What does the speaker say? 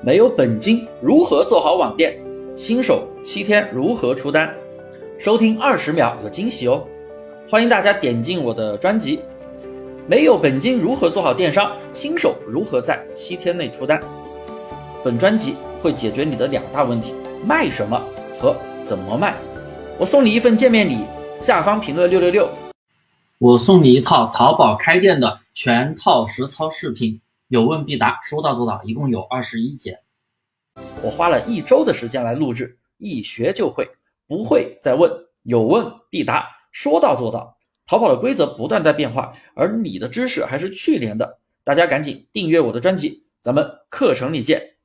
没有本金如何做好网店？新手七天如何出单？收听二十秒有惊喜哦！欢迎大家点进我的专辑。没有本金如何做好电商？新手如何在七天内出单？本专辑会解决你的两大问题：卖什么和怎么卖。我送你一份见面礼，下方评论六六六。我送你一套淘宝开店的全套实操视频，有问必答，说到做到，一共有二十一节。我花了一周的时间来录制，一学就会，不会再问，有问必答，说到做到。逃跑的规则不断在变化，而你的知识还是去年的，大家赶紧订阅我的专辑，咱们课程里见。